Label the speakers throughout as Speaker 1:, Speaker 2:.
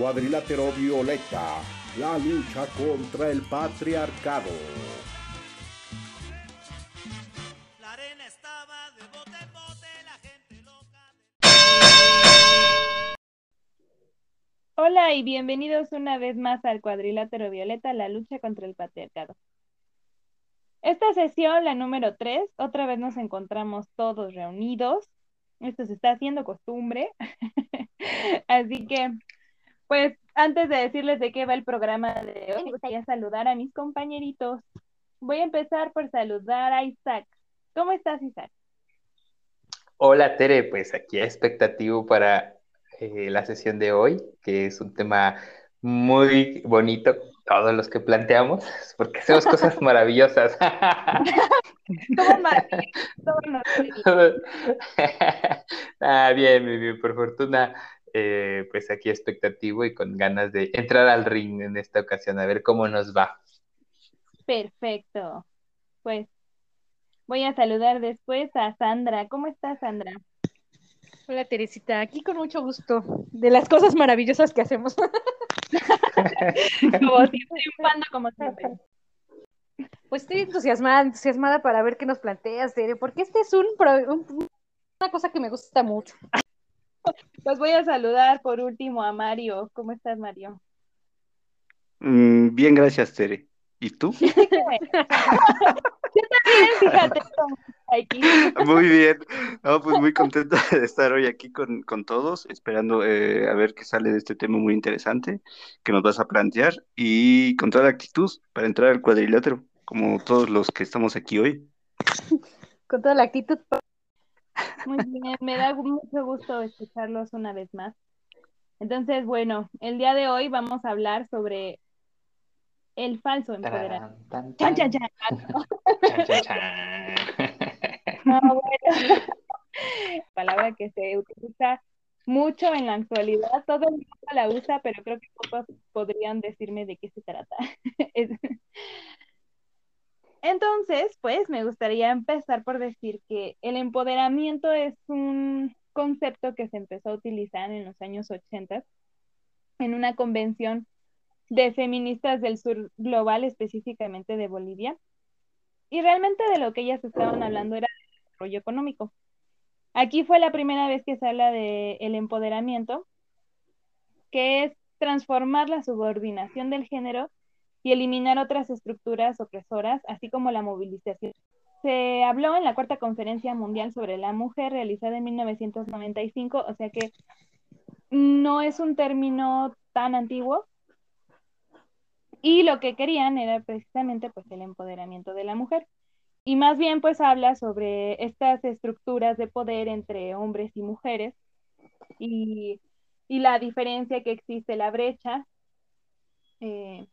Speaker 1: Cuadrilátero Violeta, la lucha contra el patriarcado. La arena estaba de bote en bote, la gente
Speaker 2: loca. Hola y bienvenidos una vez más al Cuadrilátero Violeta, la lucha contra el patriarcado. Esta sesión, la número 3, otra vez nos encontramos todos reunidos. Esto se está haciendo costumbre. Así que pues antes de decirles de qué va el programa de hoy, me gustaría saludar a mis compañeritos. Voy a empezar por saludar a Isaac. ¿Cómo estás, Isaac?
Speaker 3: Hola, Tere. Pues aquí expectativo para eh, la sesión de hoy, que es un tema muy bonito, todos los que planteamos, porque hacemos cosas maravillosas. ah, bien, bien, por fortuna eh, pues aquí expectativo y con ganas de entrar al ring en esta ocasión, a ver cómo nos va.
Speaker 2: Perfecto. Pues voy a saludar después a Sandra. ¿Cómo estás, Sandra?
Speaker 4: Hola, Teresita. Aquí con mucho gusto de las cosas maravillosas que hacemos.
Speaker 2: como siempre, como siempre.
Speaker 4: Pues estoy entusiasmada, entusiasmada para ver qué nos planteas, Tere, porque este es un, una cosa que me gusta mucho.
Speaker 2: Pues voy a saludar por último a Mario. ¿Cómo estás, Mario?
Speaker 5: Mm, bien, gracias, Tere. ¿Y tú? Yo
Speaker 2: también, fíjate.
Speaker 5: Muy bien. No, pues muy contento de estar hoy aquí con, todos, esperando eh, a ver qué sale de este tema muy interesante que nos vas a plantear y con toda la actitud para entrar al cuadrilátero, como todos los que estamos aquí hoy.
Speaker 4: Con toda la actitud
Speaker 2: muy bien, me da mucho gusto escucharlos una vez más. Entonces, bueno, el día de hoy vamos a hablar sobre el falso empoderamiento. Chan, chan, chan. Palabra que se utiliza mucho en la actualidad, todo el mundo la usa, pero creo que pocos podrían decirme de qué se trata. Entonces, pues me gustaría empezar por decir que el empoderamiento es un concepto que se empezó a utilizar en los años 80 en una convención de feministas del sur global, específicamente de Bolivia. Y realmente de lo que ellas estaban hablando era del desarrollo económico. Aquí fue la primera vez que se habla del el empoderamiento, que es transformar la subordinación del género y eliminar otras estructuras opresoras, así como la movilización. Se habló en la cuarta conferencia mundial sobre la mujer realizada en 1995, o sea que no es un término tan antiguo. Y lo que querían era precisamente pues el empoderamiento de la mujer. Y más bien pues habla sobre estas estructuras de poder entre hombres y mujeres y, la diferencia que existe, la brecha eh,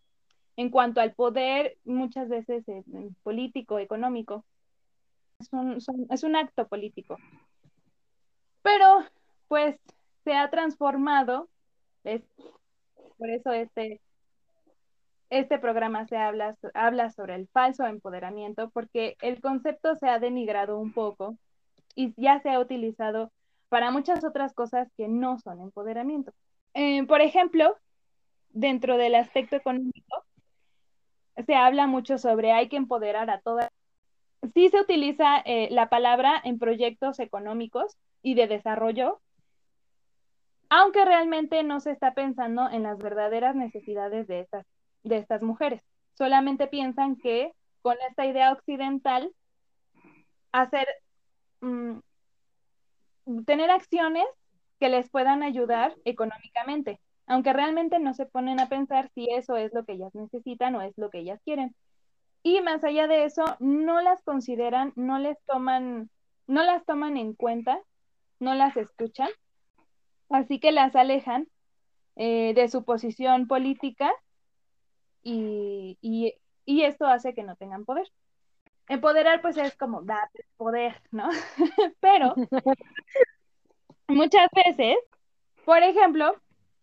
Speaker 2: en cuanto al poder, muchas veces político, económico, es un, acto político. Pero, pues, se ha transformado, por eso este, este programa se habla, habla sobre el falso empoderamiento, porque el concepto se ha denigrado un poco y ya se ha utilizado para muchas otras cosas que no son empoderamiento. Eh, por ejemplo, dentro del aspecto económico, se habla mucho sobre hay que empoderar a todas. Sí se utiliza eh, la palabra en proyectos económicos y de desarrollo, aunque realmente no se está pensando en las verdaderas necesidades de estas, de estas mujeres. Solamente piensan que con esta idea occidental, hacer, mm, tener acciones que les puedan ayudar económicamente aunque realmente no se ponen a pensar si eso es lo que ellas necesitan o es lo que ellas quieren. Y más allá de eso, no las consideran, no les toman, no las toman en cuenta, no las escuchan, así que las alejan eh, de su posición política y, y esto hace que no tengan poder. Empoderar pues es como dar poder, ¿no? Pero muchas veces, por ejemplo,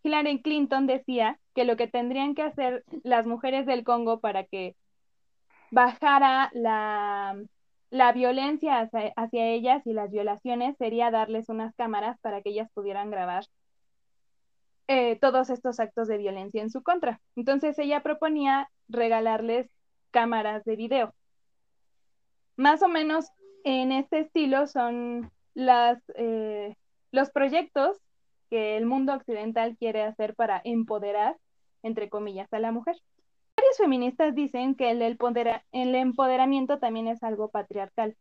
Speaker 2: Hillary Clinton decía que lo que tendrían que hacer las mujeres del Congo para que bajara la, violencia hacia, ellas y las violaciones sería darles unas cámaras para que ellas pudieran grabar eh, todos estos actos de violencia en su contra. Entonces ella proponía regalarles cámaras de video. Más o menos en este estilo son las, eh, los proyectos que el mundo occidental quiere hacer para empoderar, entre comillas, a la mujer. Varios feministas dicen que el, empoderamiento también es algo patriarcal,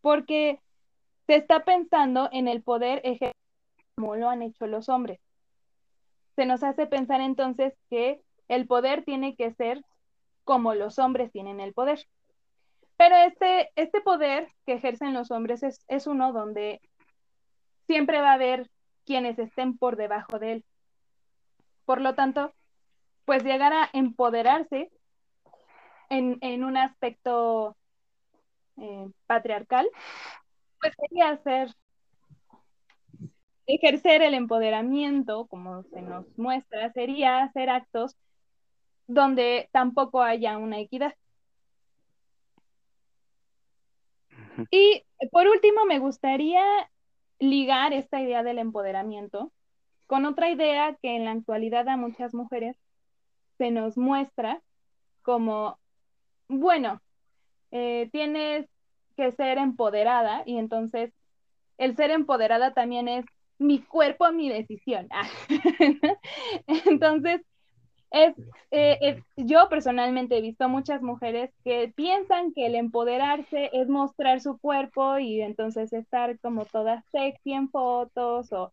Speaker 2: porque se está pensando en el poder ejercido como lo han hecho los hombres. Se nos hace pensar entonces que el poder tiene que ser como los hombres tienen el poder. Pero este, este poder que ejercen los hombres es, es uno donde siempre va a haber quienes estén por debajo de él. Por lo tanto, pues llegar a empoderarse en, un aspecto eh, patriarcal, pues sería hacer, ejercer el empoderamiento, como se nos muestra, sería hacer actos donde tampoco haya una equidad. Y por último, me gustaría ligar esta idea del empoderamiento con otra idea que en la actualidad a muchas mujeres se nos muestra como, bueno, eh, tienes que ser empoderada y entonces el ser empoderada también es mi cuerpo, mi decisión. entonces, es, eh, yo personalmente he visto muchas mujeres que piensan que el empoderarse es mostrar su cuerpo y entonces estar como todas sexy en fotos o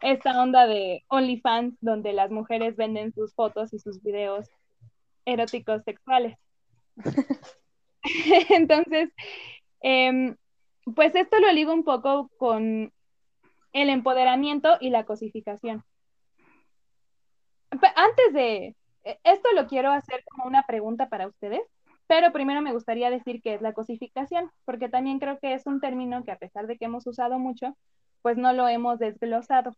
Speaker 2: esta onda de OnlyFans donde las mujeres venden sus fotos y sus videos eróticos sexuales. entonces, em, pues esto lo ligo un poco con el empoderamiento y la cosificación antes de esto lo quiero hacer como una pregunta para ustedes, pero primero me gustaría decir qué es la cosificación, porque también creo que es un término que a pesar de que hemos usado mucho, pues no lo hemos desglosado.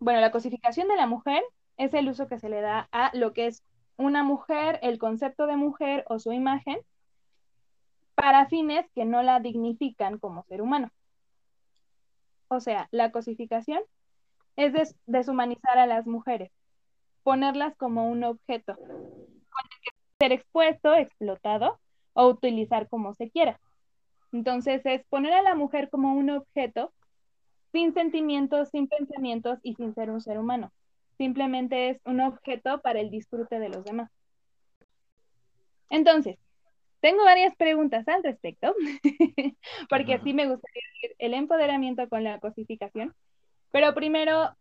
Speaker 2: Bueno, la cosificación de la mujer es el uso que se le da a lo que es una mujer, el concepto de mujer o su imagen, para fines que no la dignifican como ser humano. O sea, la cosificación es deshumanizar a las mujeres, ponerlas como un objeto, con el que ser expuesto, explotado o utilizar como se quiera. Entonces es poner a la mujer como un objeto sin sentimientos, sin pensamientos y sin ser un ser humano. Simplemente es un objeto para el disfrute de los demás. Entonces, tengo varias preguntas al respecto, porque así me gustaría el empoderamiento con la cosificación. Pero primero,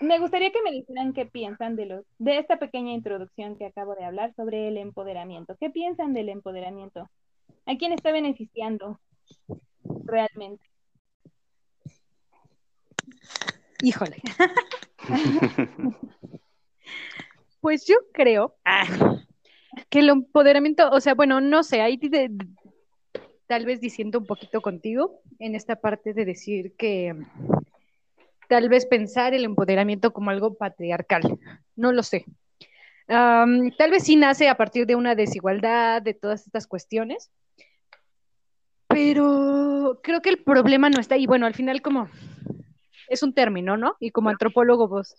Speaker 2: me gustaría que me dijeran qué piensan de, los, de esta pequeña introducción que acabo de hablar sobre el empoderamiento. ¿Qué piensan del empoderamiento? ¿A quién está beneficiando realmente?
Speaker 4: Híjole. pues yo creo que el empoderamiento, o sea, bueno, no sé, ahí tal vez diciendo un poquito contigo en esta parte de decir que tal vez pensar el empoderamiento como algo patriarcal, no lo sé. tal vez sí nace a partir de una desigualdad, de todas estas cuestiones, pero creo que el problema no está ahí. Bueno, al final como es un término, ¿no? Y como antropólogos pues,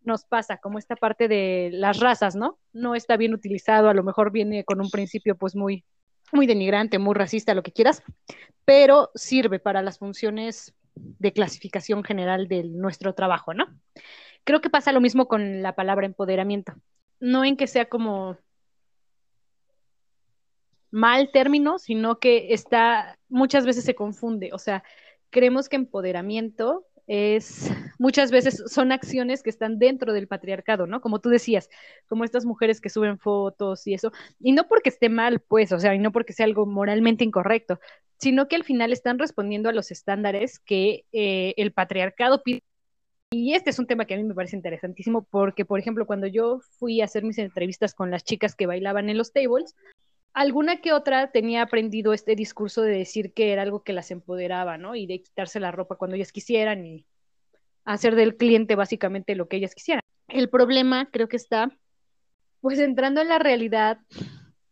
Speaker 4: nos pasa como esta parte de las razas, ¿no? No está bien utilizado, a lo mejor viene con un principio pues muy muy denigrante, muy racista, lo que quieras, pero sirve para las funciones de clasificación general de nuestro trabajo, ¿no? Creo que pasa lo mismo con la palabra empoderamiento. No en que sea como mal término, sino que está, muchas veces se confunde. O sea, creemos que empoderamiento es muchas veces son acciones que están dentro del patriarcado, ¿no? Como tú decías, como estas mujeres que suben fotos y eso, y no porque esté mal, pues, o sea, y no porque sea algo moralmente incorrecto, sino que al final están respondiendo a los estándares que eh, el patriarcado pide. Y este es un tema que a mí me parece interesantísimo porque, por ejemplo, cuando yo fui a hacer mis entrevistas con las chicas que bailaban en los tables, alguna que otra tenía aprendido este discurso de decir que era algo que las empoderaba, ¿no? Y de quitarse la ropa cuando ellas quisieran y hacer del cliente básicamente lo que ellas quisieran. El problema creo que está, pues entrando en la realidad,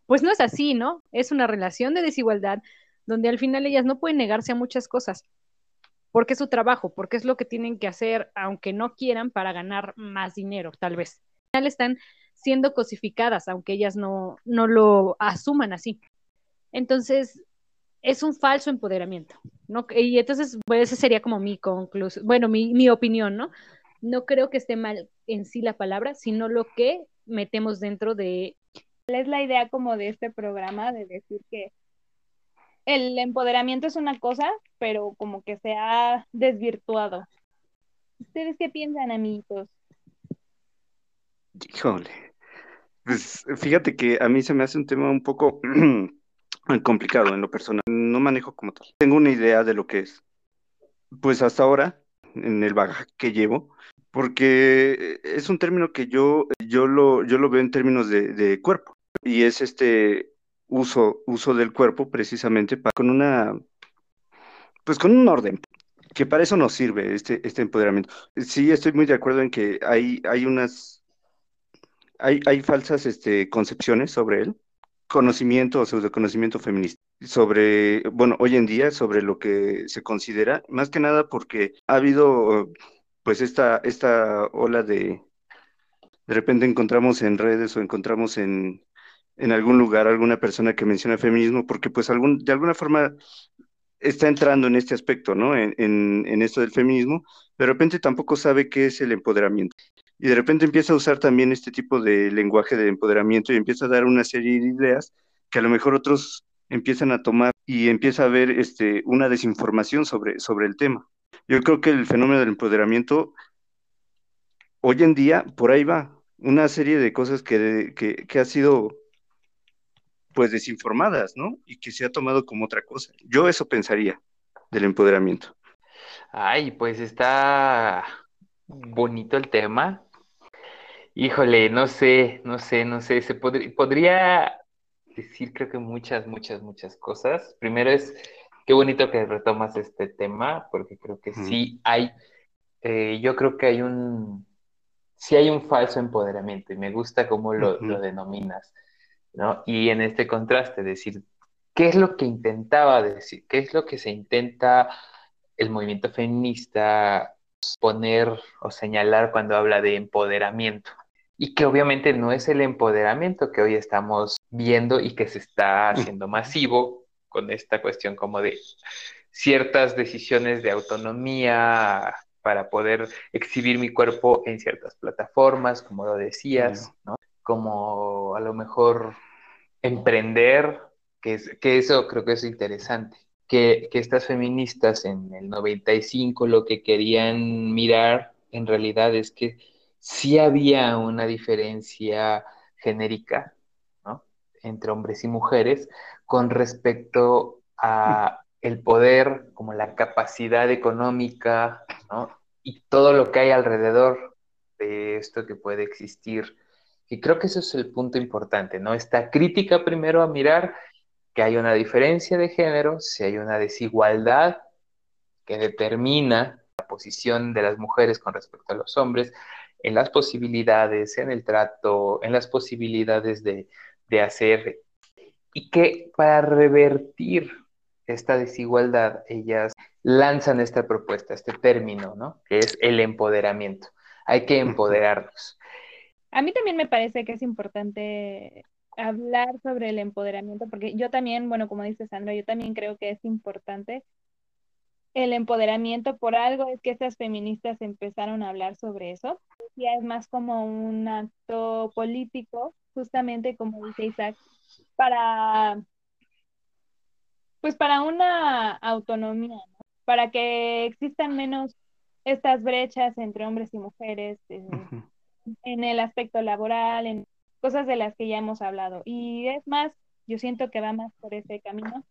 Speaker 4: pues no es así, ¿no? Es una relación de desigualdad donde al final ellas no pueden negarse a muchas cosas. porque es su trabajo, porque es lo que tienen que hacer, aunque no quieran, para ganar más dinero, tal vez. Al final están siendo cosificadas, aunque ellas no, no lo asuman así. Entonces, es un falso empoderamiento, ¿no? Y entonces, pues, esa sería como mi conclusión, bueno, mi, mi opinión, ¿no? No creo que esté mal en sí la palabra, sino lo que metemos dentro de...
Speaker 2: Es la idea como de este programa, de decir que el empoderamiento es una cosa, pero como que se ha desvirtuado. ¿Ustedes qué piensan, amiguitos?
Speaker 5: Híjole. Pues fíjate que a mí se me hace un tema un poco complicado en lo personal. No manejo como tal. Tengo una idea de lo que es. Pues hasta ahora, en el bagaje que llevo, porque es un término que yo, yo, lo, yo lo veo en términos de, de cuerpo. Y es este uso, uso del cuerpo precisamente con una, pues con un orden, que para eso nos sirve este, este empoderamiento. Sí, estoy muy de acuerdo en que hay, hay unas, hay, hay falsas este, concepciones sobre él, conocimiento o pseudoconocimiento feminista sobre, bueno, hoy en día sobre lo que se considera, más que nada porque ha habido pues esta, esta ola de, de repente encontramos en redes o encontramos en, en algún lugar alguna persona que menciona feminismo, porque pues algún, de alguna forma está entrando en este aspecto, ¿no? En, en, esto del feminismo, de repente tampoco sabe qué es el empoderamiento. Y de repente empieza a usar también este tipo de lenguaje de empoderamiento y empieza a dar una serie de ideas que a lo mejor otros empiezan a tomar y empieza a haber este, una desinformación sobre, sobre el tema. Yo creo que el fenómeno del empoderamiento hoy en día por ahí va. Una serie de cosas que, que, que ha sido pues desinformadas, ¿no? Y que se ha tomado como otra cosa. Yo eso pensaría del empoderamiento.
Speaker 3: Ay, pues está bonito el tema. Híjole, no sé, no sé, no sé, se podría decir creo que muchas, muchas, muchas cosas. Primero es, qué bonito que retomas este tema, porque creo que sí hay, eh, yo creo que hay un, sí hay un falso empoderamiento y me gusta cómo lo, lo denominas. ¿No? Y en este contraste, decir, ¿qué es lo que intentaba decir? ¿Qué es lo que se intenta el movimiento feminista poner o señalar cuando habla de empoderamiento? Y que obviamente no es el empoderamiento que hoy estamos viendo y que se está haciendo masivo con esta cuestión como de ciertas decisiones de autonomía para poder exhibir mi cuerpo en ciertas plataformas, como lo decías, ¿no? Como a lo mejor emprender, que, es, que eso creo que es interesante, que, que estas feministas en el 95 lo que querían mirar en realidad es que sí había una diferencia genérica ¿no? entre hombres y mujeres con respecto a el poder, como la capacidad económica, ¿no? y todo lo que hay alrededor de esto que puede existir y creo que eso es el punto importante, ¿no? Esta crítica primero a mirar que hay una diferencia de género, si hay una desigualdad que determina la posición de las mujeres con respecto a los hombres, en las posibilidades, en el trato, en las posibilidades de, de hacer, y que para revertir esta desigualdad, ellas lanzan esta propuesta, este término, ¿no? Que es el empoderamiento. Hay que empoderarnos.
Speaker 2: A mí también me parece que es importante hablar sobre el empoderamiento, porque yo también, bueno, como dice Sandra, yo también creo que es importante el empoderamiento. Por algo, es que estas feministas empezaron a hablar sobre eso. Ya es más como un acto político, justamente como dice Isaac, para, pues para una autonomía, para que existan menos estas brechas entre hombres y mujeres, en el aspecto laboral, en cosas de las que ya hemos hablado. Y es más, yo siento que va más por ese camino.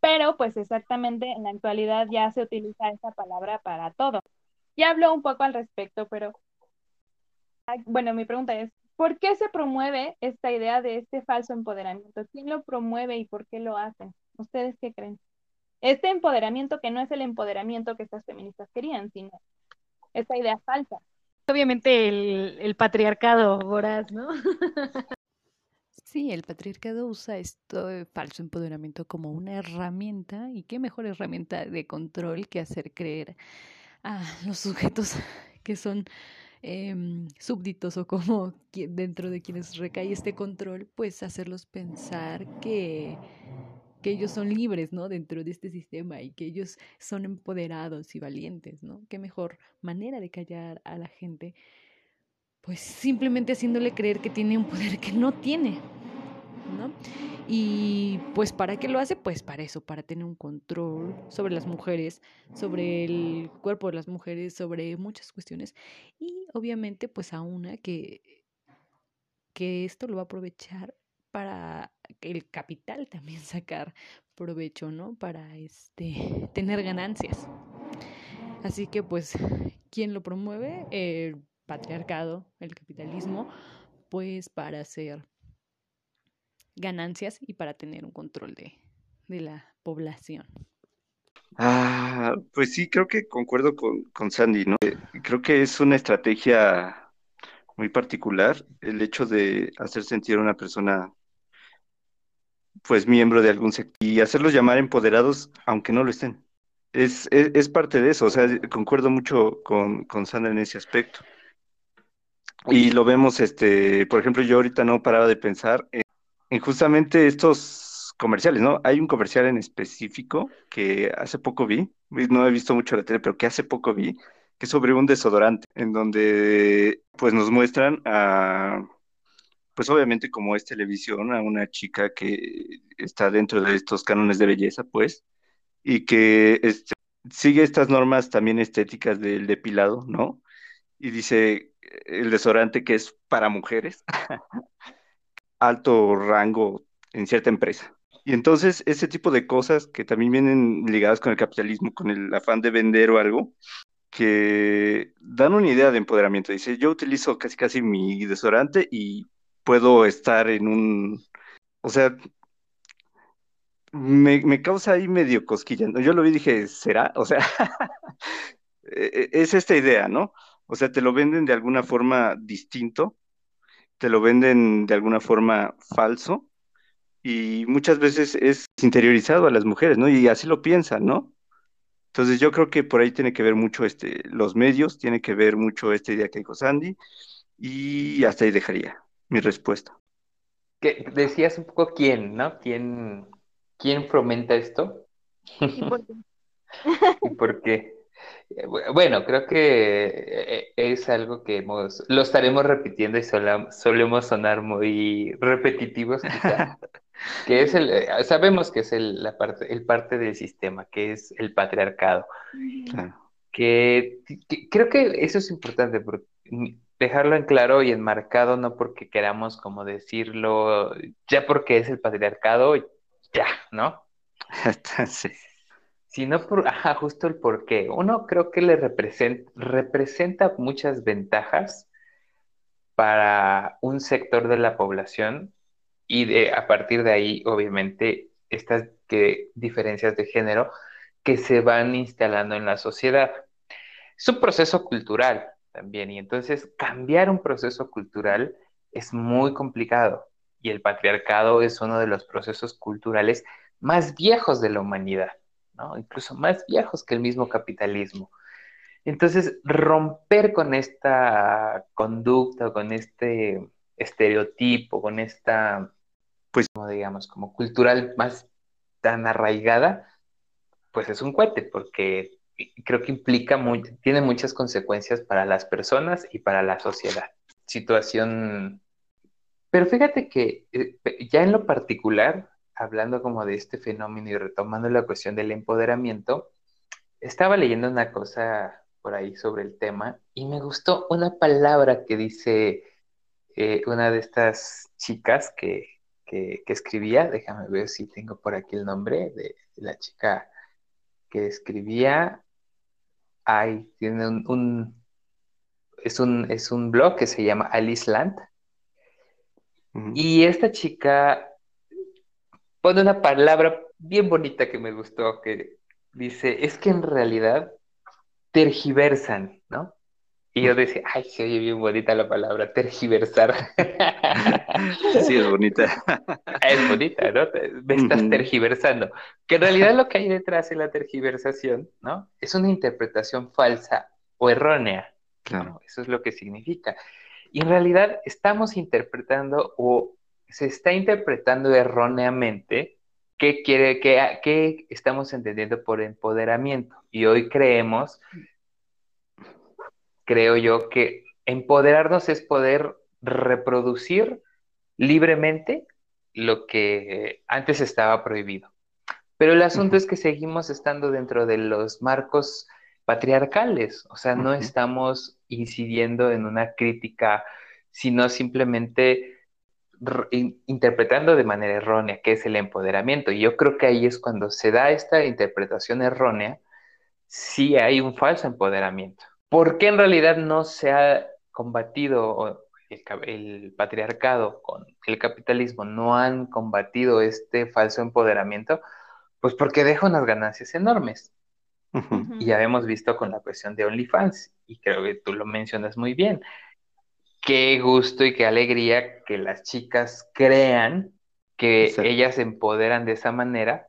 Speaker 2: Pero pues exactamente en la actualidad ya se utiliza esa palabra para todo. Ya habló un poco al respecto, pero bueno, mi pregunta es, ¿por qué se promueve esta idea de este falso empoderamiento? ¿Quién lo promueve y por qué lo hacen? ¿Ustedes qué creen? Este empoderamiento que no es el empoderamiento que estas feministas querían, sino esta idea falsa
Speaker 4: obviamente el, patriarcado voraz, ¿no?
Speaker 6: Sí, el patriarcado usa esto de falso empoderamiento como una herramienta y qué mejor herramienta de control que hacer creer a los sujetos que son em, súbditos o como dentro de quienes recae este control, pues hacerlos pensar que, que ellos son libres, ¿no? Dentro de este sistema y que ellos son empoderados y valientes, ¿no? Qué mejor manera de callar a la gente pues simplemente haciéndole creer que tiene un poder que no tiene, ¿no? Y pues ¿para qué lo hace? Pues para eso, para tener un control sobre las mujeres, sobre el cuerpo de las mujeres, sobre muchas cuestiones. Y obviamente pues a una que, que esto lo va a aprovechar para el capital también sacar provecho, ¿no? Para este tener ganancias. Así que pues, ¿quién lo promueve? El patriarcado, el capitalismo, pues para hacer ganancias y para tener un control de, de la población.
Speaker 5: Ah, pues sí, creo que concuerdo con, con Sandy, ¿no? Creo que es una estrategia muy particular el hecho de hacer sentir a una persona pues miembro de algún sector y hacerlos llamar empoderados aunque no lo estén. Es, es, es parte de eso, o sea, concuerdo mucho con, con Sandra en ese aspecto. Y lo vemos, este, por ejemplo, yo ahorita no paraba de pensar en, justamente estos comerciales, ¿no? Hay un comercial en específico que hace poco vi, no he visto mucho la tele, pero que hace poco vi, que es sobre un desodorante, en donde pues nos muestran a, pues obviamente como es televisión, a una chica que está dentro de estos cánones de belleza, pues, y que este, sigue estas normas también estéticas del depilado, ¿no? Y dice, el desodorante que es para mujeres, alto rango en cierta empresa. Y entonces ese tipo de cosas que también vienen ligadas con el capitalismo, con el afán de vender o algo, que dan una idea de empoderamiento. Dice, yo utilizo casi casi mi desodorante y puedo estar en un, o sea, me, me causa ahí medio cosquilla. Yo lo vi y dije, ¿será? O sea, e, e, es esta idea, ¿no? O sea, te lo venden de alguna forma distinto, te lo venden de alguna forma falso y muchas veces es interiorizado a las mujeres, ¿no? Y así lo piensan, ¿no? Entonces yo creo que por ahí tiene que ver mucho este, los medios, tiene que ver mucho esta idea que dijo Sandy y hasta ahí dejaría mi respuesta.
Speaker 3: Que decías un poco quién, ¿no? ¿Quién, quién fomenta esto?
Speaker 2: ¿Y por qué?
Speaker 3: ¿Y por qué? Eh, bueno, creo que eh, es algo que hemos, lo estaremos repitiendo y solemos sonar muy repetitivos, que es el, eh, sabemos que es el, la parte, el parte del sistema, que es el patriarcado. Que, creo que eso es importante, dejarlo en claro y enmarcado, no porque queramos como decirlo, ya porque es el patriarcado, ya, ¿no?
Speaker 5: sí
Speaker 3: sino por, ajá, justo el por qué. Uno creo que le representa, representa muchas ventajas para un sector de la población y de, a partir de ahí, obviamente, estas que, diferencias de género que se van instalando en la sociedad. Es un proceso cultural también. Y entonces cambiar un proceso cultural es muy complicado. Y el patriarcado es uno de los procesos culturales más viejos de la humanidad incluso más viejos que el mismo capitalismo. Entonces, romper con esta conducta, con este estereotipo, con esta, pues, como digamos, como cultural más tan arraigada, pues es un cohete, porque creo que implica, muy, tiene muchas consecuencias para las personas y para la sociedad. Situación... Pero fíjate que eh, ya en lo particular, hablando como de este fenómeno y retomando la cuestión del empoderamiento, estaba leyendo una cosa por ahí sobre el tema y me gustó una palabra que dice eh, una de estas chicas que, escribía, déjame ver si tengo por aquí el nombre de, la chica que escribía, ahí tiene un, es, un, es un blog que se llama Alice Land. Y esta chica pone una palabra bien bonita que me gustó, que dice, es que en realidad tergiversan. Y yo decía, ay, se oye bien bonita la palabra, tergiversar.
Speaker 5: Sí, es bonita.
Speaker 3: Es bonita, ¿no? Me estás tergiversando. Que en realidad lo que hay detrás de la tergiversación, ¿no? Es una interpretación falsa o errónea.
Speaker 5: Claro.
Speaker 3: ¿no? Eso es lo que significa. Y en realidad estamos interpretando o se está interpretando erróneamente qué quiere, qué, qué estamos entendiendo por empoderamiento. Y hoy creemos, creo yo, que empoderarnos es poder reproducir libremente lo que antes estaba prohibido. Pero el asunto es que seguimos estando dentro de los marcos patriarcales, o sea, no estamos incidiendo en una crítica, sino simplemente interpretando de manera errónea qué es el empoderamiento. Y yo creo que ahí es cuando se da esta interpretación errónea, sí hay un falso empoderamiento. ¿Por qué en realidad no se ha combatido el, ca- el patriarcado con el capitalismo, no han combatido este falso empoderamiento? Pues porque deja unas ganancias enormes. Y ya hemos visto con la cuestión de OnlyFans, y creo que tú lo mencionas muy bien. Qué gusto y qué alegría que las chicas crean que
Speaker 5: Exacto.
Speaker 3: ellas se empoderan de esa manera,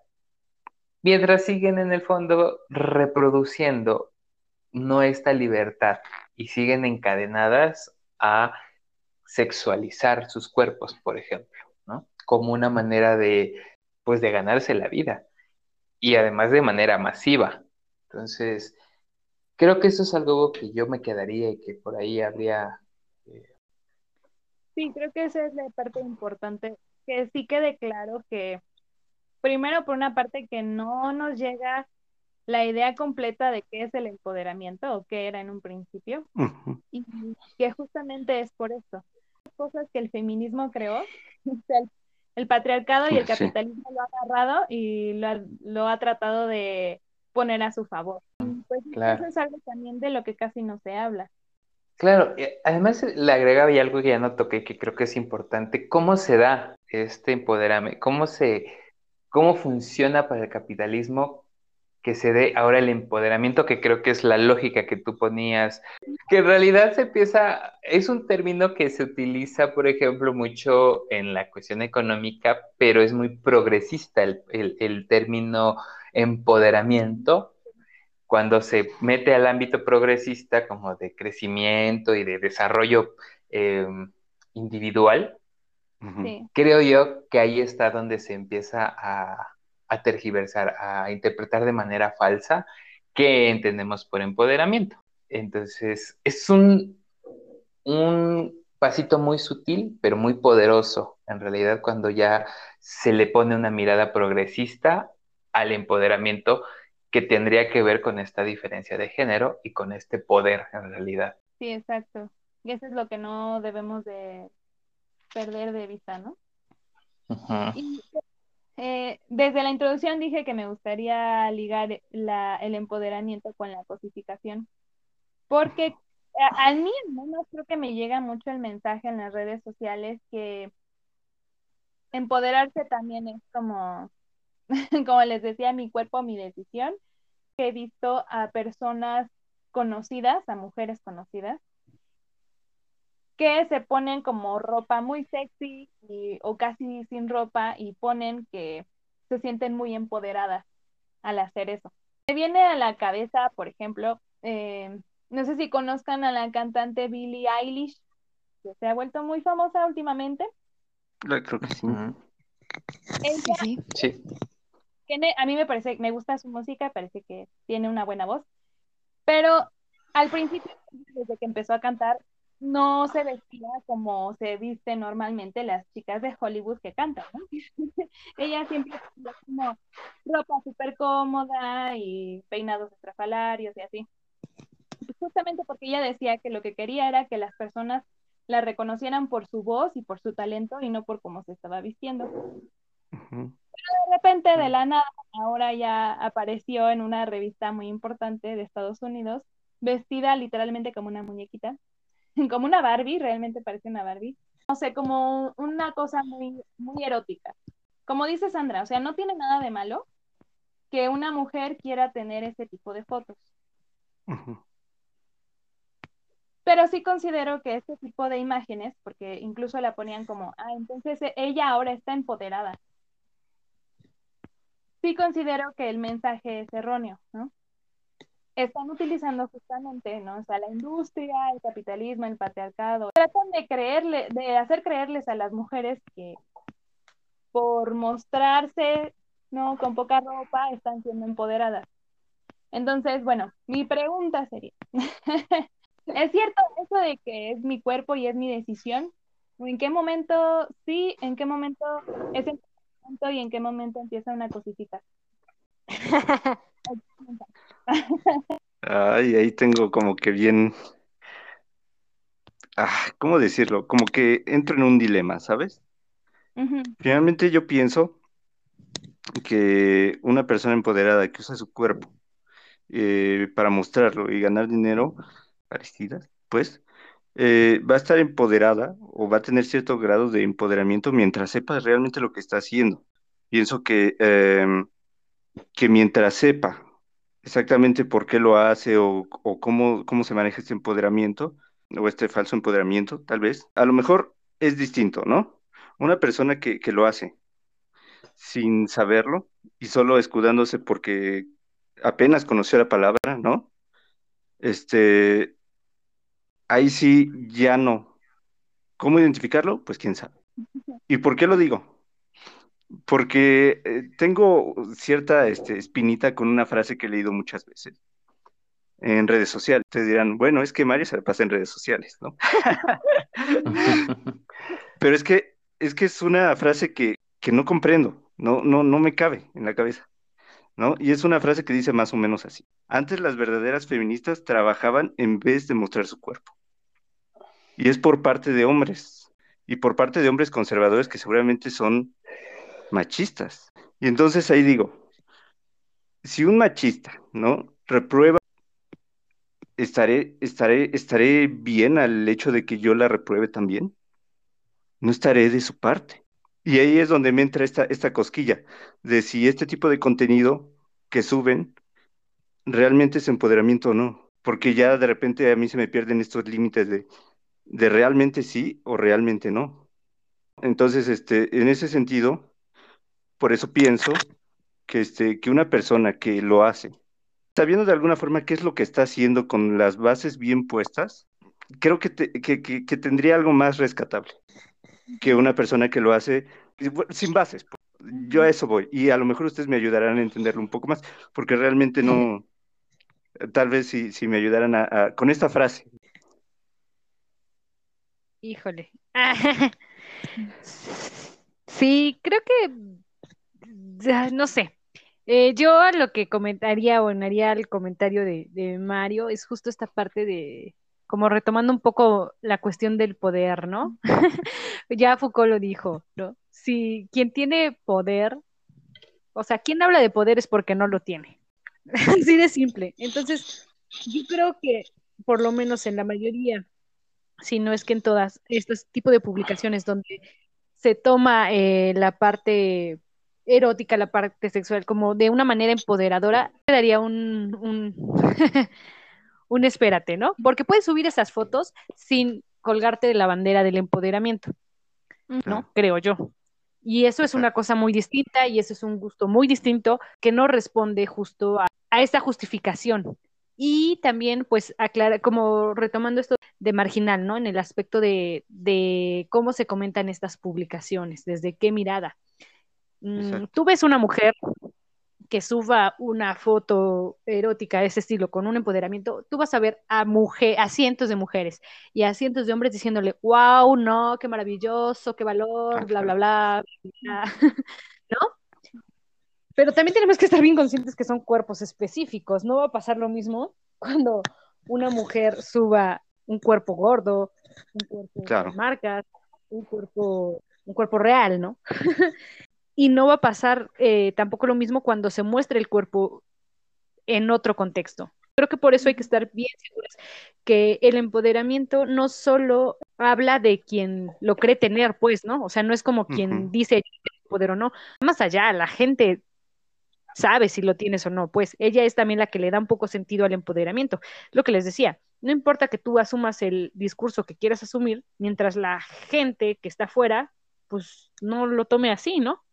Speaker 3: mientras siguen en el fondo reproduciendo nuestra libertad y siguen encadenadas a sexualizar sus cuerpos, por ejemplo, ¿no? Como una manera de, pues, de ganarse la vida y además de manera masiva. Entonces, creo que eso es algo que yo me quedaría y que por ahí habría... eh,
Speaker 2: Sí, creo que esa es la parte importante, que sí quede claro que primero por una parte que no nos llega la idea completa de qué es el empoderamiento o qué era en un principio y que justamente es por esto. Cosas que el feminismo creó, el, el patriarcado y el
Speaker 5: Sí.
Speaker 2: capitalismo lo ha agarrado y lo ha, lo ha tratado de poner a su favor. Pues
Speaker 3: Claro.
Speaker 2: eso es algo también de lo que casi no se habla.
Speaker 3: Claro, además le agregaba y algo que ya no toqué que creo que es importante, ¿cómo se da este empoderamiento? ¿Cómo se, cómo funciona para el capitalismo que se dé ahora el empoderamiento, que creo que es la lógica que tú ponías, que en realidad se empieza, es un término que se utiliza, por ejemplo, mucho en la cuestión económica, pero es muy progresista el, el- el término empoderamiento cuando se mete al ámbito progresista como de crecimiento y de desarrollo eh, individual.
Speaker 2: Sí.
Speaker 3: creo yo que ahí está donde se empieza a, a tergiversar, a interpretar de manera falsa qué entendemos por empoderamiento. Entonces, es un, un pasito muy sutil, pero muy poderoso, en realidad, cuando ya se le pone una mirada progresista al empoderamiento que tendría que ver con esta diferencia de género y con este poder, en realidad.
Speaker 2: Sí, exacto. Y eso es lo que no debemos de perder de vista, ¿no? Y eh, desde la introducción dije que me gustaría ligar el empoderamiento con la cosificación, porque a, mí menos creo que me llega mucho el mensaje en las redes sociales que empoderarse también es como, como les decía, mi cuerpo, mi decisión. He visto a personas conocidas, a mujeres conocidas, que se ponen como ropa muy sexy y- o casi sin ropa y ponen que se sienten muy empoderadas al hacer eso. Me viene a la cabeza, por ejemplo, eh, no sé si conozcan a la cantante Billie Eilish, que se ha vuelto muy famosa últimamente.
Speaker 5: La- Creo que sí.
Speaker 2: Ella
Speaker 6: Sí, sí.
Speaker 3: Sí,
Speaker 2: tiene, a mí me parece, me gusta su música, parece que tiene una buena voz, pero al principio, desde que empezó a cantar, no se vestía como se viste normalmente las chicas de Hollywood que cantan, ¿no? Ella siempre como ropa súper cómoda y peinados estrafalarios y así. Justamente porque ella decía que lo que quería era que las personas la reconocieran por su voz y por su talento y no por cómo se estaba vistiendo
Speaker 5: Ujú.
Speaker 2: de repente de la nada, ahora ya apareció en una revista muy importante de Estados Unidos, vestida literalmente como una muñequita, como una Barbie, realmente parece una Barbie. No sé, como una cosa muy, muy erótica. Como dice Sandra, o sea, no tiene nada de malo que una mujer quiera tener ese tipo de fotos. Pero sí considero que este tipo de imágenes, porque incluso la ponían como, ah, entonces e, ella ahora está empoderada. Sí considero que el mensaje es erróneo, ¿no? Están utilizando justamente, ¿no? O sea, la industria, el capitalismo, el patriarcado. Tratan de creerle, de hacer creerles a las mujeres que por mostrarse, ¿no? Con poca ropa están siendo empoderadas. Entonces, bueno, mi pregunta sería, ¿Es cierto eso de que es mi cuerpo y es mi decisión? ¿En qué momento sí? ¿En qué momento es el momento y en qué momento empieza una cosita?
Speaker 5: Ay, ahí tengo como que bien, ah, ¿cómo decirlo? Como que entro en un dilema, ¿sabes? Finalmente yo pienso que una persona empoderada que usa su cuerpo eh, para mostrarlo y ganar dinero, parecidas, pues, eh, va a estar empoderada o va a tener cierto grado de empoderamiento mientras sepa realmente lo que está haciendo. Pienso que, em, que mientras sepa exactamente por qué lo hace o, cómo, cómo se maneja este empoderamiento o este falso empoderamiento, tal vez, a lo mejor es distinto, ¿no? Una persona que, que lo hace sin saberlo y solo escudándose porque apenas conoció la palabra, ¿no? Este, ahí sí ya no. ¿Cómo identificarlo? Pues quién sabe. ¿Y por qué lo digo? Porque eh, tengo cierta este, espinita con una frase que he leído muchas veces en redes sociales. Ustedes dirán, bueno, es que Mario se la pasa en redes sociales, ¿no? Pero es que es que es una frase que, que no comprendo, no, no, no me cabe en la cabeza. ¿no? Y es una frase que dice más o menos así. Antes las verdaderas feministas trabajaban en vez de mostrar su cuerpo. Y es por parte de hombres, y por parte de hombres conservadores que seguramente son machistas. Y entonces ahí digo, si un machista, ¿no? Reprueba, estaré, estaré, estaré bien al hecho de que yo la repruebe también. No estaré de su parte. Y ahí es donde me entra esta, esta cosquilla de si este tipo de contenido que suben realmente es empoderamiento o no. Porque ya de repente a mí se me pierden estos límites de, de realmente sí o realmente no. Entonces, este, en ese sentido, por eso pienso que, este, que una persona que lo hace, sabiendo de alguna forma qué es lo que está haciendo con las bases bien puestas, creo que, que, que tendría algo más rescatable que una persona que lo hace sin bases. Yo a eso voy. Y a lo mejor ustedes me ayudarán a entenderlo un poco más, porque realmente no, tal vez si, si me ayudaran a, con esta frase.
Speaker 4: Híjole. sí, creo que, no sé. Eh, yo lo que comentaría o haría el comentario de, de Mario es justo esta parte de, como retomando un poco la cuestión del poder, ¿no? ya Foucault lo dijo, ¿no? Si quien tiene poder, o sea, quien habla de poder es porque no lo tiene. Así de simple. Entonces, yo creo que por lo menos en la mayoría, si no es que en todas, estos tipos de publicaciones donde se toma eh, la parte erótica, la parte sexual, como de una manera empoderadora, te daría un, un un espérate, ¿no? Porque puedes subir esas fotos sin colgarte de la bandera del empoderamiento, ¿no? Creo yo. Y eso es una cosa muy distinta y eso es un gusto muy distinto que no responde justo a, esta justificación. Y también, pues, aclara, como retomando esto de marginal, ¿no? En el aspecto de, de cómo se comentan estas publicaciones, desde qué mirada. Mm, tú ves una mujer que suba una foto erótica de ese estilo con un empoderamiento, tú vas a ver a, mujer, a cientos de mujeres y a cientos de hombres diciéndole, wow, no, qué maravilloso, qué valor, bla, bla, bla, ¿no? Pero también tenemos que estar bien conscientes que son cuerpos específicos. No va a pasar lo mismo cuando una mujer suba un cuerpo gordo, un cuerpo de marcas, un cuerpo, un cuerpo real, ¿no? y no va a pasar eh, tampoco lo mismo cuando se muestre el cuerpo en otro contexto. Creo que por eso hay que estar bien seguros que el empoderamiento no solo habla de quien lo cree tener, pues, ¿no? O sea, no es como quien dice poder o no. Más allá, la gente sabe si lo tienes o no, pues ella es también la que le da un poco sentido al empoderamiento. Lo que les decía, no importa que tú asumas el discurso que quieras asumir, mientras la gente que está afuera, pues no lo tome así, ¿no?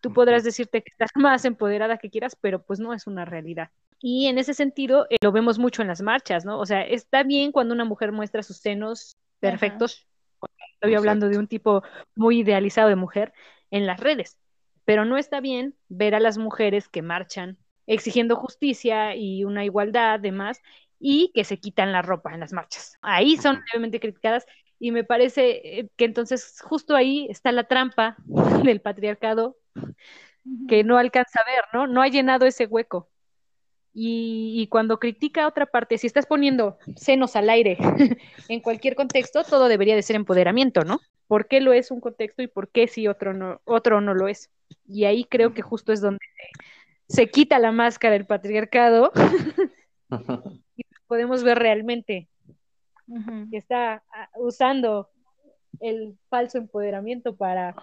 Speaker 4: Tú podrás decirte que estás más empoderada que quieras, pero pues no es una realidad. Y en ese sentido eh, lo vemos mucho en las marchas, ¿no? O sea, está bien cuando una mujer muestra sus senos perfectos, estoy hablando de un tipo muy idealizado de mujer, en las redes, pero no está bien ver a las mujeres que marchan exigiendo justicia y una igualdad, demás, y que se quitan la ropa en las marchas. Ahí son levemente criticadas y me parece eh, que entonces justo ahí está la trampa del patriarcado que no alcanza a ver, ¿no? No ha llenado ese hueco. Y, cuando critica a otra parte, si estás poniendo senos al aire en cualquier contexto, todo debería de ser empoderamiento, ¿no? ¿Por qué lo es un contexto y por qué si otro no, otro no lo es? Y ahí creo que justo es donde se, quita la máscara del patriarcado y podemos ver realmente que está ah, usando el falso empoderamiento para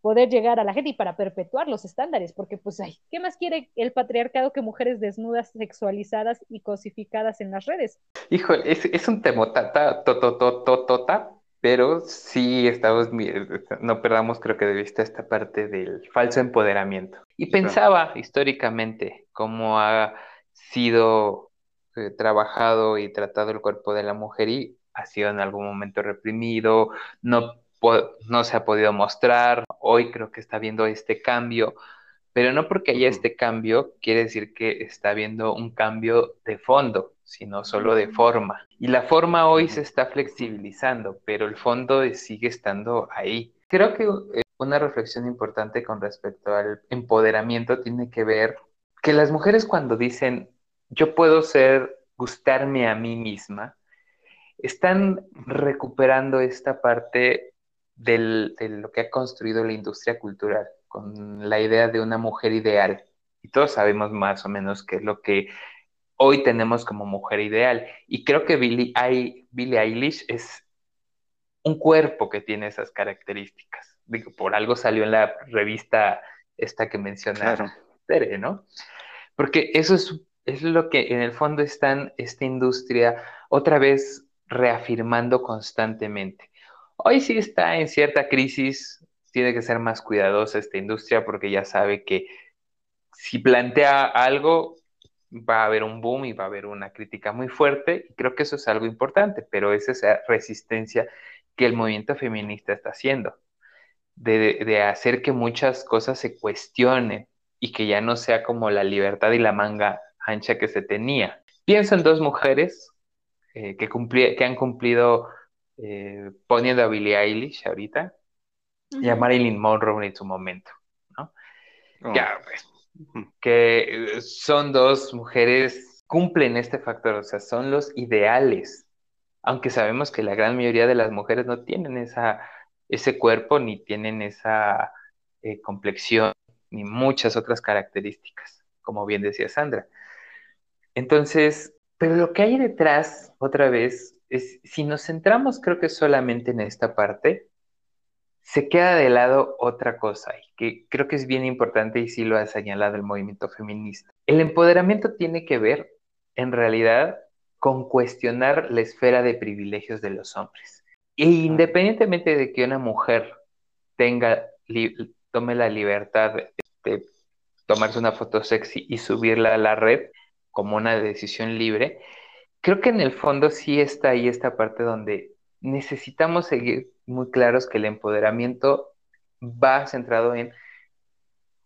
Speaker 4: poder llegar a la gente y para perpetuar los estándares, porque pues, ay, ¿qué más quiere el patriarcado que mujeres desnudas, sexualizadas y cosificadas en las redes?
Speaker 3: Híjole, es, es un temotata, totototota, pero sí estamos, no perdamos creo que de vista esta parte del falso empoderamiento. Y pensaba históricamente cómo ha sido eh, trabajado y tratado el cuerpo de la mujer y ha sido en algún momento reprimido, no no se ha podido mostrar. Hoy creo que está viendo este cambio, pero no porque haya este cambio quiere decir que está viendo un cambio de fondo, sino solo de forma. Y la forma hoy se está flexibilizando, pero el fondo sigue estando ahí. Creo que eh, una reflexión importante con respecto al empoderamiento tiene que ver que las mujeres cuando dicen yo puedo ser, gustarme a mí misma, están recuperando esta parte de lo que ha construido la industria cultural, con la idea de una mujer ideal. Y todos sabemos más o menos qué es lo que hoy tenemos como mujer ideal. Y creo que Billie, Eilish es un cuerpo que tiene esas características. Digo, por algo salió en la revista esta que mencionaron, Tere, ¿no? Porque eso es, es lo que en el fondo está esta industria otra vez reafirmando constantemente. Hoy sí está en cierta crisis, tiene que ser más cuidadosa esta industria porque ya sabe que si plantea algo va a haber un boom y va a haber una crítica muy fuerte y creo que eso es algo importante, pero es esa resistencia que el movimiento feminista está haciendo, de, hacer que muchas cosas se cuestionen y que ya no sea como la libertad y la manga ancha que se tenía. Pienso en dos mujeres eh, que, que han cumplido eh, poniendo a Billie Eilish ahorita y a Marilyn Monroe en su momento, ¿no? Oh. Ya, pues, que eh, son dos mujeres, cumplen este factor, o sea, son los ideales, aunque sabemos que la gran mayoría de las mujeres no tienen esa, ese cuerpo ni tienen esa eh, complexión ni muchas otras características, como bien decía Sandra. Entonces, pero lo que hay detrás, otra vez, si nos centramos creo que solamente en esta parte, se queda de lado otra cosa, y que creo que es bien importante y sí lo ha señalado el movimiento feminista. El empoderamiento tiene que ver, en realidad, con cuestionar la esfera de privilegios de los hombres. E independientemente de que una mujer tenga, tome la libertad de tomarse una foto sexy y subirla a la red como una decisión libre, creo que en el fondo sí está ahí esta parte donde necesitamos seguir muy claros que el empoderamiento va centrado en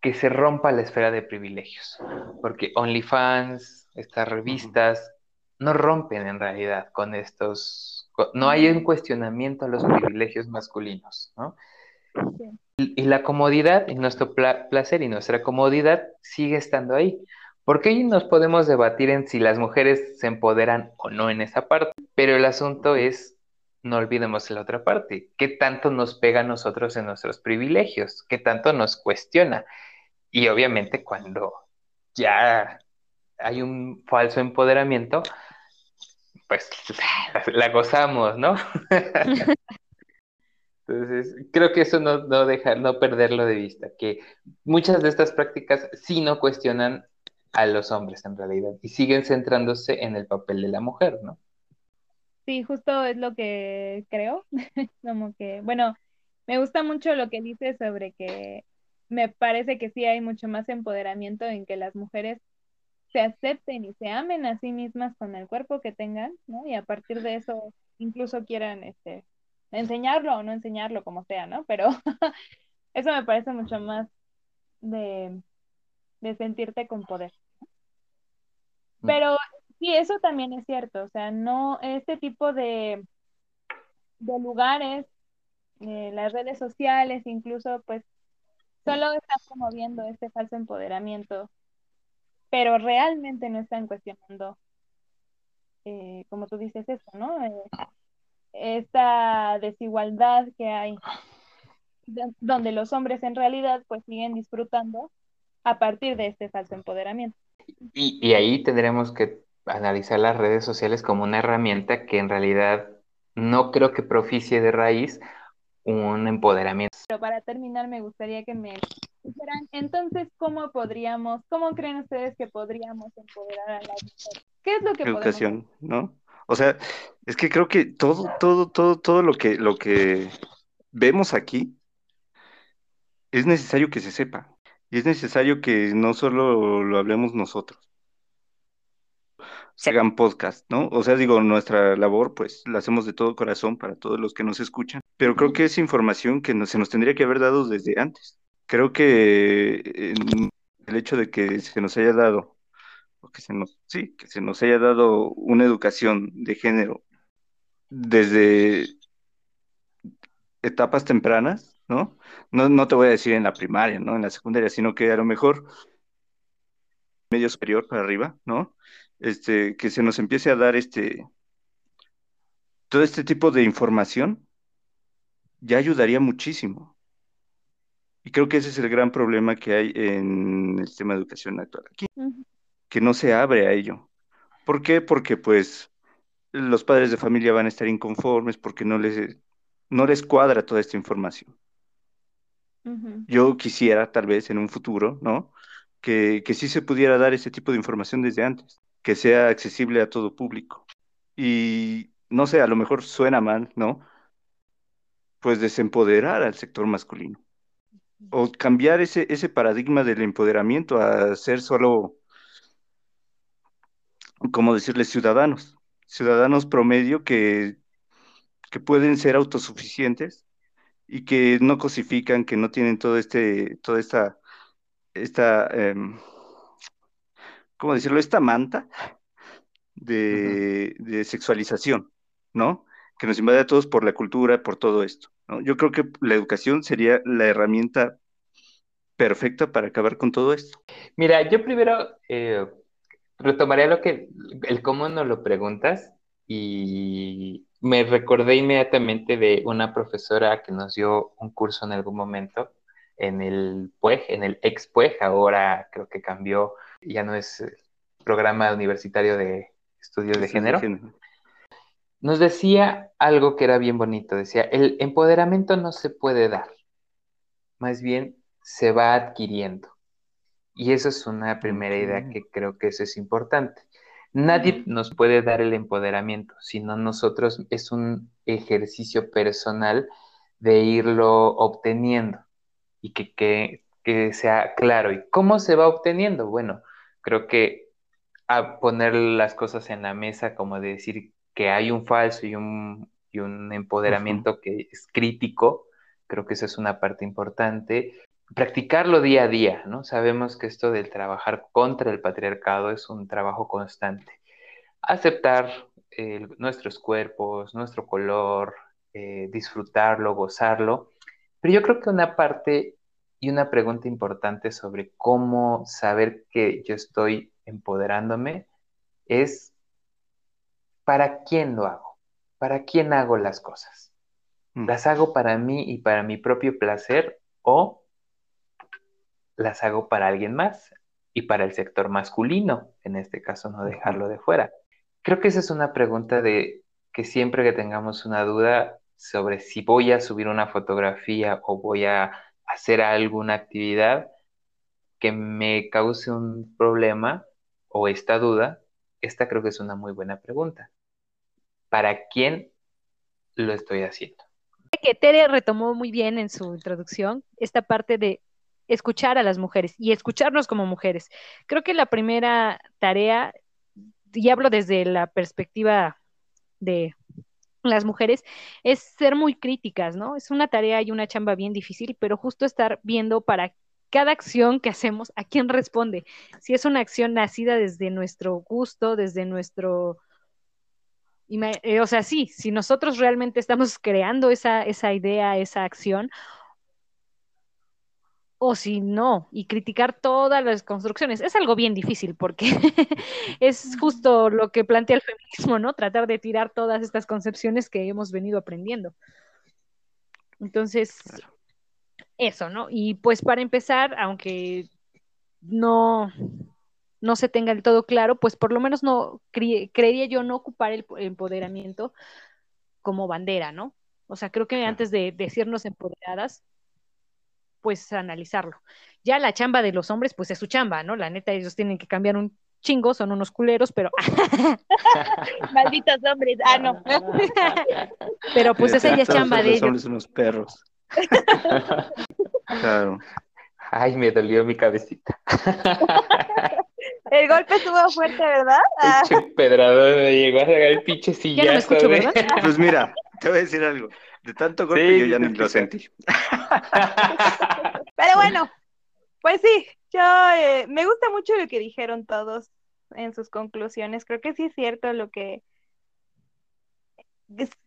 Speaker 3: que se rompa la esfera de privilegios, porque OnlyFans, estas revistas, no rompen en realidad con estos, no hay un cuestionamiento a los privilegios masculinos, ¿no? Y, la comodidad y nuestro placer y nuestra comodidad sigue estando ahí. Porque hoy nos podemos debatir en si las mujeres se empoderan o no en esa parte, pero el asunto es, no olvidemos la otra parte, qué tanto nos pega a nosotros en nuestros privilegios, qué tanto nos cuestiona. Y obviamente cuando ya hay un falso empoderamiento, pues la gozamos, ¿no? Entonces, creo que eso no, no deja, no perderlo de vista, que muchas de estas prácticas sí no cuestionan a los hombres en realidad y siguen centrándose en el papel de la mujer, ¿no?
Speaker 2: Sí, justo es lo que creo, como que, bueno, me gusta mucho lo que dice sobre que me parece que sí hay mucho más empoderamiento en que las mujeres se acepten y se amen a sí mismas con el cuerpo que tengan, ¿no? Y a partir de eso incluso quieran este, enseñarlo o no enseñarlo, como sea, ¿no? Pero eso me parece mucho más de, de sentirte con poder. Pero sí, eso también es cierto, o sea, no, este tipo de, de lugares, eh, las redes sociales, incluso, pues, solo están promoviendo este falso empoderamiento pero realmente no están cuestionando, eh, como tú dices, esto, ¿no? Eh, esta desigualdad que hay, donde los hombres en realidad pues siguen disfrutando a partir de este falso empoderamiento.
Speaker 3: Y, y ahí tendremos que analizar las redes sociales como una herramienta que en realidad no creo que proficie de raíz un empoderamiento.
Speaker 2: Pero para terminar me gustaría que me entonces, ¿cómo podríamos, cómo creen ustedes que podríamos empoderar a las mujeres? ¿Qué es lo que
Speaker 5: Educación, ¿no? O sea, es que creo que todo, todo, todo, todo lo que, lo que vemos aquí es necesario que se sepa. Y es necesario que no solo lo hablemos nosotros. Se hagan podcast, ¿no? O sea, digo, nuestra labor, pues, la hacemos de todo corazón para todos los que nos escuchan. Pero creo que es información que se nos tendría que haber dado desde antes creo que el hecho de que se nos haya dado, o que se nos, sí, que se nos haya dado una educación de género desde etapas tempranas, ¿no? ¿no? No te voy a decir en la primaria, ¿no? En la secundaria, sino que a lo mejor medio superior para arriba, ¿no? Este, que se nos empiece a dar este, todo este tipo de información, ya ayudaría muchísimo. Y creo que ese es el gran problema que hay en el sistema de educación actual aquí, que no se abre a ello. ¿Por qué? Porque pues los padres de familia van a estar inconformes porque no les, no les cuadra toda esta información. Yo quisiera, tal vez en un futuro, ¿no? Que, que sí se pudiera dar ese tipo de información desde antes, que sea accesible a todo público. Y no sé, a lo mejor suena mal, ¿no? Pues desempoderar al sector masculino o cambiar ese, ese paradigma del empoderamiento a ser solo, como decirles, ciudadanos, ciudadanos promedio que, que pueden ser autosuficientes y que no cosifican, que no tienen todo este, toda esta, esta, em, ¿cómo decirlo? Esta manta de, de, sexualización, ¿no? Que nos invade a todos por la cultura, por todo esto. Yo creo que la educación sería la herramienta perfecta para acabar con todo esto.
Speaker 3: Mira, yo primero eh, retomaría lo que, el cómo nos lo preguntas y me recordé inmediatamente de una profesora que nos dio un curso en algún momento en el PUEG, en el ex PUEG, ahora creo que cambió, ya no es programa universitario de estudios de género nos decía algo que era bien bonito, decía, el empoderamiento no se puede dar, más bien se va adquiriendo. Y eso es una primera idea que creo que eso es importante. Nadie nos puede dar el empoderamiento, sino nosotros es un ejercicio personal de irlo obteniendo y que, que, que sea claro. ¿Y cómo se va obteniendo? Bueno, creo que a poner las cosas en la mesa, como de decir que hay un falso y un, y un empoderamiento que es crítico, creo que eso es una parte importante. Practicarlo día a día, ¿no? Sabemos que esto del trabajar contra el patriarcado es un trabajo constante. Aceptar nuestros cuerpos, nuestro color, eh, disfrutarlo, gozarlo. Pero yo creo que una parte y una pregunta importante sobre cómo saber que yo estoy empoderándome es ¿para quién lo hago? ¿Para quién hago las cosas? Mm. ¿Las hago para mí y para mi propio placer o las hago para alguien más y para el sector masculino? En este caso, no dejarlo de fuera. Creo que esa es una pregunta de que siempre que tengamos una duda, sobre si voy a subir una fotografía o voy a hacer alguna actividad que me cause un problema o esta duda, esta creo que es una muy buena pregunta. ¿Para quién lo estoy haciendo?
Speaker 4: Que Tere retomó muy bien en su introducción esta parte de escuchar a las mujeres y escucharnos como mujeres. Creo que la primera tarea, y hablo desde la perspectiva de las mujeres, es ser muy críticas, ¿no? Es una tarea y una chamba bien difícil, pero justo estar viendo para cada acción que hacemos, a quién responde. Si es una acción nacida desde nuestro gusto, desde nuestro... Eh, o sea, sí, si nosotros realmente estamos creando esa, esa idea, esa acción, o si no, y criticar todas las construcciones. Es algo bien difícil porque es justo lo que plantea el feminismo, ¿no? Tratar de tirar todas estas concepciones que hemos venido aprendiendo. Entonces, eso, ¿no? Y pues para empezar, aunque no, no se tenga del todo claro, pues por lo menos no creería yo no ocupar el empoderamiento como bandera, ¿no? O sea, creo que antes de decirnos empoderadas, pues analizarlo. Ya la chamba de los hombres, pues es su chamba, ¿no? La neta, ellos tienen que cambiar un chingo, son unos culeros, pero...
Speaker 2: Malditos hombres, ah, no.
Speaker 4: pero pues esa ya es chamba de ellos.
Speaker 5: Los hombres unos perros. claro.
Speaker 3: Ay, me dolió mi cabecita.
Speaker 2: El golpe estuvo fuerte, ¿verdad?
Speaker 3: Ah. Pinche pedrador me llegó a sacar el pinche sillazo.
Speaker 5: Pues mira, te voy a decir algo. De tanto golpe yo ya no lo sentí.
Speaker 2: Pero bueno, pues sí, yo eh, me gusta mucho lo que dijeron todos en sus conclusiones. Creo que sí es cierto lo que...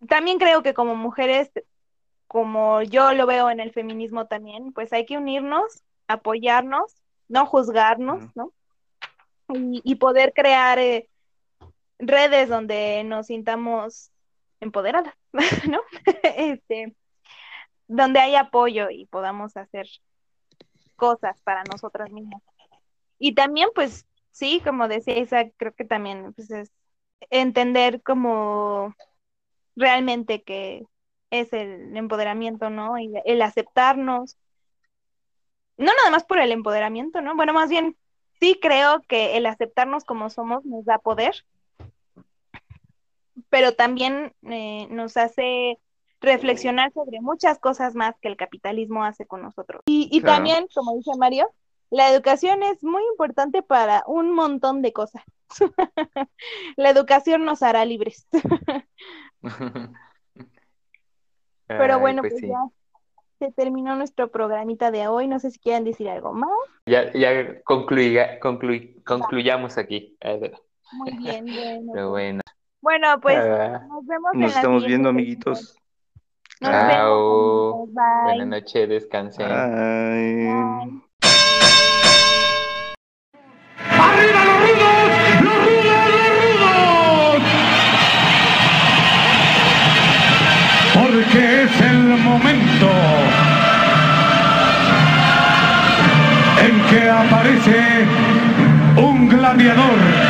Speaker 2: También creo que como mujeres, como yo lo veo en el feminismo también, pues hay que unirnos, apoyarnos, no juzgarnos, ¿no? Y, poder crear eh, redes donde nos sintamos empoderadas, ¿no? este, donde hay apoyo y podamos hacer cosas para nosotras mismas. Y también, pues, sí, como decía Isa, creo que también pues, es entender como realmente que es el empoderamiento, ¿no? Y el aceptarnos. No nada más por el empoderamiento, ¿no? Bueno, más bien, sí creo que el aceptarnos como somos nos da poder, pero también eh, nos hace reflexionar sobre muchas cosas más que el capitalismo hace con nosotros. Y, también, como dice Mario, la educación es muy importante para un montón de cosas. la educación nos hará libres. Pero bueno, pues, ya se terminó nuestro programita de hoy. No sé si quieren decir algo más.
Speaker 3: Ya, ya concluyamos aquí.
Speaker 2: Muy bien, bueno.
Speaker 3: Pero bueno.
Speaker 2: Bueno, pues nos vemos.
Speaker 5: Nos estamos viendo, amiguitos.
Speaker 2: Nos Chao.
Speaker 3: Buenas noches, descansen.
Speaker 5: Bye.
Speaker 7: ¡Arriba los rudos! ¡Los rudos, los rudos! Porque es el momento en que aparece un gladiador.